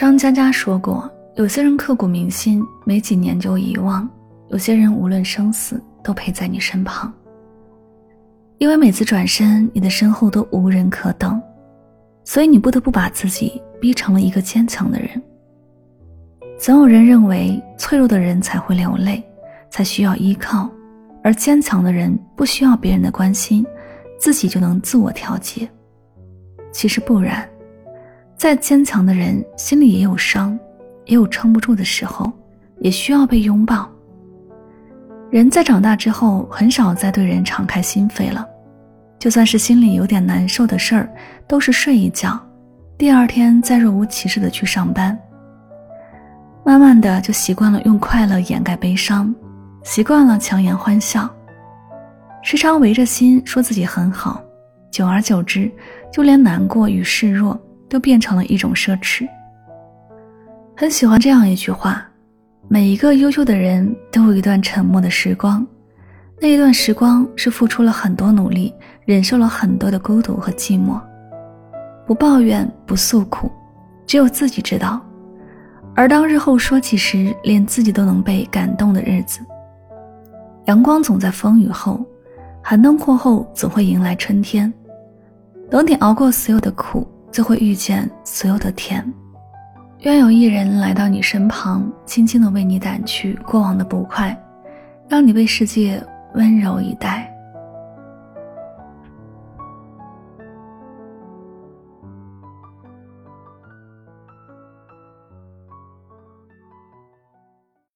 张嘉佳说过：“有些人刻骨铭心，没几年就遗忘；有些人无论生死，都陪在你身旁。因为每次转身，你的身后都无人可等，所以你不得不把自己逼成了一个坚强的人。总有人认为，脆弱的人才会流泪，才需要依靠，而坚强的人不需要别人的关心，自己就能自我调节。其实不然。”再坚强的人，心里也有伤，也有撑不住的时候，也需要被拥抱。人在长大之后，很少再对人敞开心扉了。就算是心里有点难受的事儿，都是睡一觉，第二天再若无其事的去上班。慢慢的就习惯了用快乐掩盖悲伤，习惯了强颜欢笑，时常围着心说自己很好，久而久之，就连难过与示弱。都变成了一种奢侈。很喜欢这样一句话：每一个优秀的人都有一段沉默的时光，那一段时光是付出了很多努力，忍受了很多的孤独和寂寞，不抱怨，不诉苦，只有自己知道。而当日后说起时，连自己都能被感动的日子。阳光总在风雨后，寒冬过后总会迎来春天。等你熬过所有的苦。就会遇见所有的甜。愿有一人来到你身旁，轻轻的为你掸去过往的不快，让你被世界温柔以待。